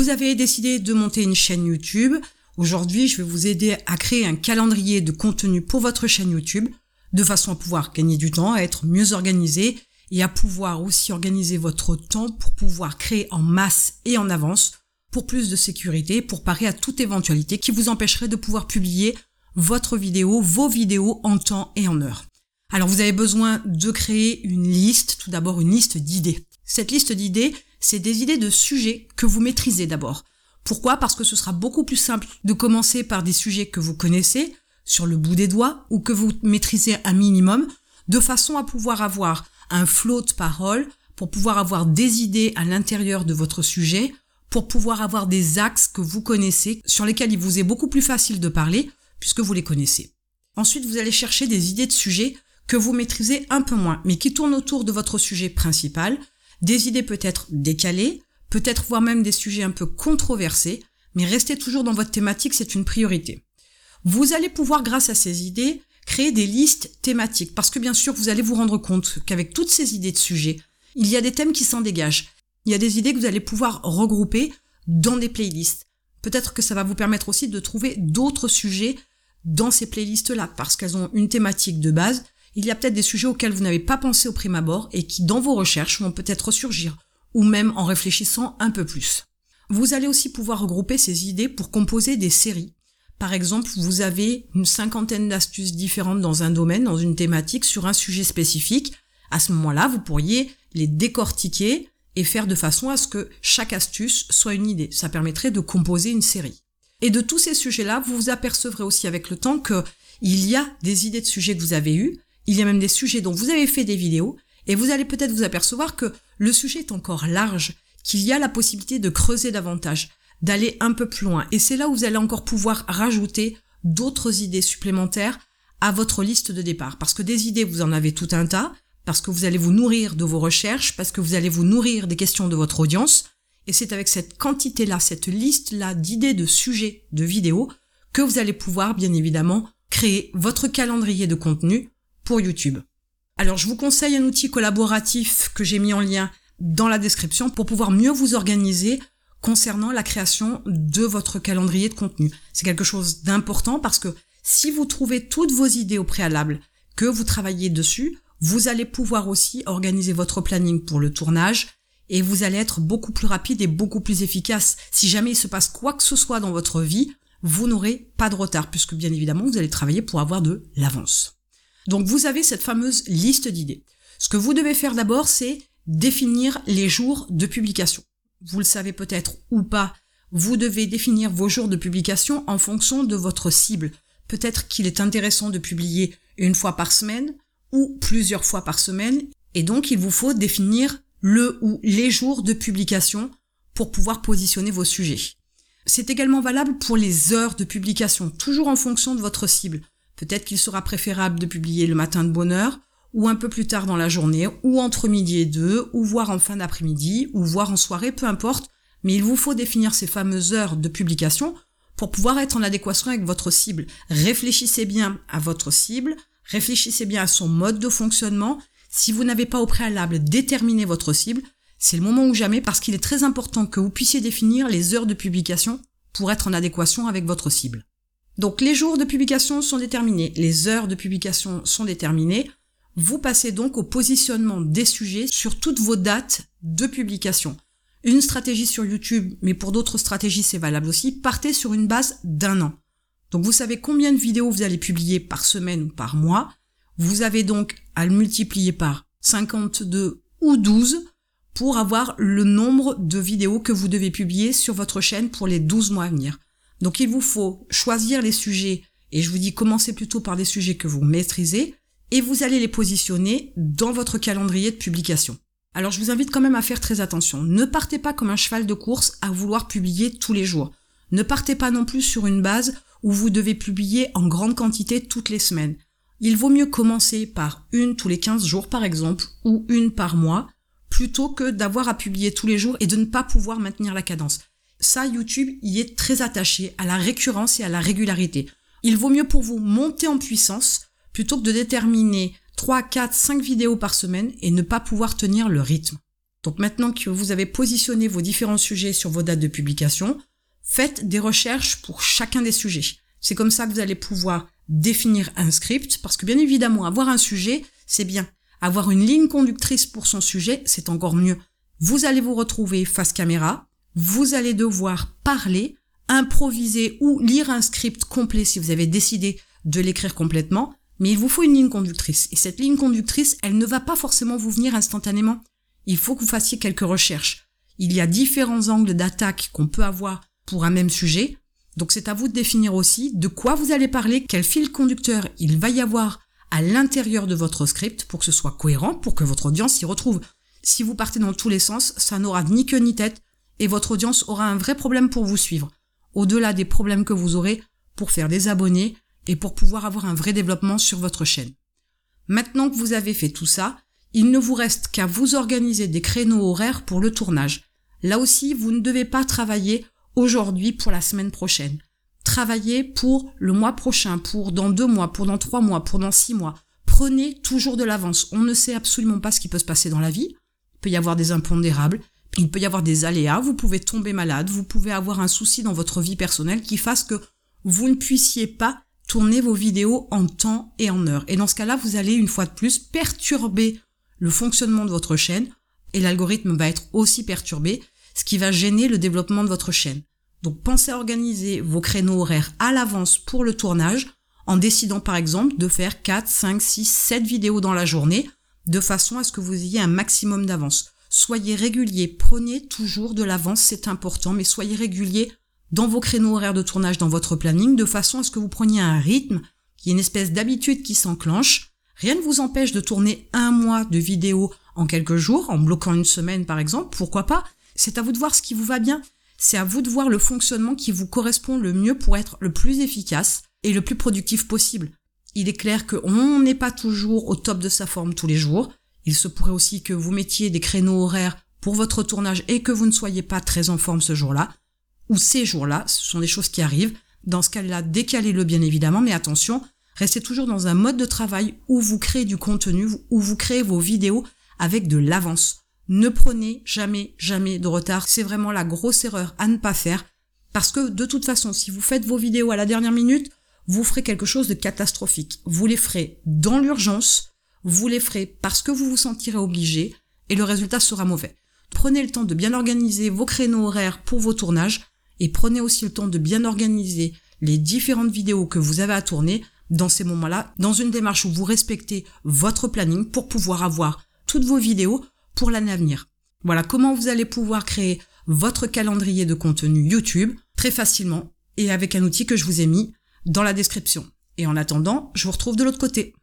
Vous avez décidé de monter une chaîne YouTube. Aujourd'hui, je vais vous aider à créer un calendrier de contenu pour votre chaîne YouTube de façon à pouvoir gagner du temps, à être mieux organisé et à pouvoir aussi organiser votre temps pour pouvoir créer en masse et en avance pour plus de sécurité, pour parer à toute éventualité qui vous empêcherait de pouvoir publier votre vidéo, vos vidéos en temps et en heure. Alors vous avez besoin de créer une liste, tout d'abord une liste d'idées. Cette liste d'idées, c'est des idées de sujets que vous maîtrisez d'abord. Pourquoi? Parce que ce sera beaucoup plus simple de commencer par des sujets que vous connaissez sur le bout des doigts ou que vous maîtrisez un minimum, de façon à pouvoir avoir un flot de paroles, pour pouvoir avoir des idées à l'intérieur de votre sujet, pour pouvoir avoir des axes que vous connaissez, sur lesquels il vous est beaucoup plus facile de parler, puisque vous les connaissez. Ensuite, vous allez chercher des idées de sujets que vous maîtrisez un peu moins, mais qui tournent autour de votre sujet principal, des idées peut-être décalées, peut-être voire même des sujets un peu controversés, mais restez toujours dans votre thématique, c'est une priorité. Vous allez pouvoir, grâce à ces idées, créer des listes thématiques, parce que bien sûr, vous allez vous rendre compte qu'avec toutes ces idées de sujets, il y a des thèmes qui s'en dégagent. Il y a des idées que vous allez pouvoir regrouper dans des playlists. Peut-être que ça va vous permettre aussi de trouver d'autres sujets dans ces playlists-là, parce qu'elles ont une thématique de base. Il y a peut-être des sujets auxquels vous n'avez pas pensé au prime abord et qui, dans vos recherches, vont peut-être ressurgir, ou même en réfléchissant un peu plus. Vous allez aussi pouvoir regrouper ces idées pour composer des séries. Par exemple, vous avez une cinquantaine d'astuces différentes dans un domaine, dans une thématique, sur un sujet spécifique. À ce moment-là, vous pourriez les décortiquer et faire de façon à ce que chaque astuce soit une idée. Ça permettrait de composer une série. Et de tous ces sujets-là, vous vous apercevrez aussi avec le temps que il y a des idées de sujets que vous avez eues, il y a même des sujets dont vous avez fait des vidéos, et vous allez peut-être vous apercevoir que le sujet est encore large, qu'il y a la possibilité de creuser davantage, d'aller un peu plus loin. Et c'est là où vous allez encore pouvoir rajouter d'autres idées supplémentaires à votre liste de départ. Parce que des idées, vous en avez tout un tas, parce que vous allez vous nourrir de vos recherches, parce que vous allez vous nourrir des questions de votre audience, et c'est avec cette quantité-là, cette liste-là d'idées de sujets de vidéos que vous allez pouvoir, bien évidemment, créer votre calendrier de contenu YouTube. Alors, je vous conseille un outil collaboratif que j'ai mis en lien dans la description pour pouvoir mieux vous organiser concernant la création de votre calendrier de contenu. C'est quelque chose d'important parce que si vous trouvez toutes vos idées au préalable, que vous travaillez dessus, vous allez pouvoir aussi organiser votre planning pour le tournage, et vous allez être beaucoup plus rapide et beaucoup plus efficace. Si jamais il se passe quoi que ce soit dans votre vie, vous n'aurez pas de retard puisque bien évidemment vous allez travailler pour avoir de l'avance. Donc vous avez cette fameuse liste d'idées. Ce que vous devez faire d'abord, c'est définir les jours de publication. Vous le savez peut-être ou pas, vous devez définir vos jours de publication en fonction de votre cible. Peut-être qu'il est intéressant de publier une fois par semaine ou plusieurs fois par semaine, et donc il vous faut définir le ou les jours de publication pour pouvoir positionner vos sujets. C'est également valable pour les heures de publication, toujours en fonction de votre cible. Peut-être qu'il sera préférable de publier le matin de bonne heure, ou un peu plus tard dans la journée, ou entre midi et deux, ou voire en fin d'après-midi, ou voire en soirée, peu importe, mais il vous faut définir ces fameuses heures de publication pour pouvoir être en adéquation avec votre cible. Réfléchissez bien à votre cible, réfléchissez bien à son mode de fonctionnement si vous n'avez pas au préalable déterminé votre cible, c'est le moment ou jamais parce qu'il est très important que vous puissiez définir les heures de publication pour être en adéquation avec votre cible. Donc les jours de publication sont déterminés, les heures de publication sont déterminées. Vous passez donc au positionnement des sujets sur toutes vos dates de publication. Une stratégie sur YouTube, mais pour d'autres stratégies c'est valable aussi, partez sur une base d'un an. Donc vous savez combien de vidéos vous allez publier par semaine ou par mois, vous avez donc à le multiplier par 52 ou 12 pour avoir le nombre de vidéos que vous devez publier sur votre chaîne pour les 12 mois à venir. Donc il vous faut choisir les sujets, et je vous dis commencez plutôt par des sujets que vous maîtrisez, et vous allez les positionner dans votre calendrier de publication. Alors je vous invite quand même à faire très attention. Ne partez pas comme un cheval de course à vouloir publier tous les jours. Ne partez pas non plus sur une base où vous devez publier en grande quantité toutes les semaines il vaut mieux commencer par une tous les 15 jours par exemple, ou une par mois, plutôt que d'avoir à publier tous les jours et de ne pas pouvoir maintenir la cadence. Ça, YouTube y est très attaché à la récurrence et à la régularité. Il vaut mieux pour vous monter en puissance plutôt que de déterminer 3, 4, 5 vidéos par semaine et ne pas pouvoir tenir le rythme. Donc maintenant que vous avez positionné vos différents sujets sur vos dates de publication, faites des recherches pour chacun des sujets. C'est comme ça que vous allez pouvoir définir un script, parce que bien évidemment, avoir un sujet, c'est bien. Avoir une ligne conductrice pour son sujet, c'est encore mieux. Vous allez vous retrouver face caméra, vous allez devoir parler, improviser ou lire un script complet si vous avez décidé de l'écrire complètement, mais il vous faut une ligne conductrice. Et cette ligne conductrice, elle ne va pas forcément vous venir instantanément. Il faut que vous fassiez quelques recherches. Il y a différents angles d'attaque qu'on peut avoir pour un même sujet. Donc c'est à vous de définir aussi de quoi vous allez parler, quel fil conducteur il va y avoir à l'intérieur de votre script pour que ce soit cohérent, pour que votre audience s'y retrouve. Si vous partez dans tous les sens, ça n'aura ni queue ni tête et votre audience aura un vrai problème pour vous suivre. Au-delà des problèmes que vous aurez pour faire des abonnés et pour pouvoir avoir un vrai développement sur votre chaîne. Maintenant que vous avez fait tout ça, il ne vous reste qu'à vous organiser des créneaux horaires pour le tournage. Là aussi, vous ne devez pas travailler aujourd'hui pour la semaine prochaine. Travaillez pour le mois prochain, pour dans deux mois, pour dans trois mois, pour dans six mois. Prenez toujours de l'avance. On ne sait absolument pas ce qui peut se passer dans la vie. Il peut y avoir des impondérables, il peut y avoir des aléas, vous pouvez tomber malade, vous pouvez avoir un souci dans votre vie personnelle qui fasse que vous ne puissiez pas tourner vos vidéos en temps et en heure. Et dans ce cas-là, vous allez une fois de plus perturber le fonctionnement de votre chaîne et l'algorithme va être aussi perturbé, ce qui va gêner le développement de votre chaîne. Donc pensez à organiser vos créneaux horaires à l'avance pour le tournage en décidant par exemple de faire 4, 5, 6, 7 vidéos dans la journée de façon à ce que vous ayez un maximum d'avance. Soyez régulier, prenez toujours de l'avance, c'est important, mais soyez régulier dans vos créneaux horaires de tournage, dans votre planning, de façon à ce que vous preniez un rythme, qui est une espèce d'habitude qui s'enclenche. Rien ne vous empêche de tourner un mois de vidéos en quelques jours, en bloquant une semaine par exemple, pourquoi pas C'est à vous de voir ce qui vous va bien. C'est à vous de voir le fonctionnement qui vous correspond le mieux pour être le plus efficace et le plus productif possible. Il est clair qu'on n'est pas toujours au top de sa forme tous les jours. Il se pourrait aussi que vous mettiez des créneaux horaires pour votre tournage et que vous ne soyez pas très en forme ce jour-là ou ces jours-là. Ce sont des choses qui arrivent. Dans ce cas-là, décalez-le bien évidemment, mais attention, restez toujours dans un mode de travail où vous créez du contenu, où vous créez vos vidéos avec de l'avance. Ne prenez jamais, jamais de retard. C'est vraiment la grosse erreur à ne pas faire. Parce que de toute façon, si vous faites vos vidéos à la dernière minute, vous ferez quelque chose de catastrophique. Vous les ferez dans l'urgence, vous les ferez parce que vous vous sentirez obligé, et le résultat sera mauvais. Prenez le temps de bien organiser vos créneaux horaires pour vos tournages, et prenez aussi le temps de bien organiser les différentes vidéos que vous avez à tourner dans ces moments-là, dans une démarche où vous respectez votre planning pour pouvoir avoir toutes vos vidéos pour l'année à venir. Voilà comment vous allez pouvoir créer votre calendrier de contenu YouTube très facilement et avec un outil que je vous ai mis dans la description. Et en attendant, je vous retrouve de l'autre côté.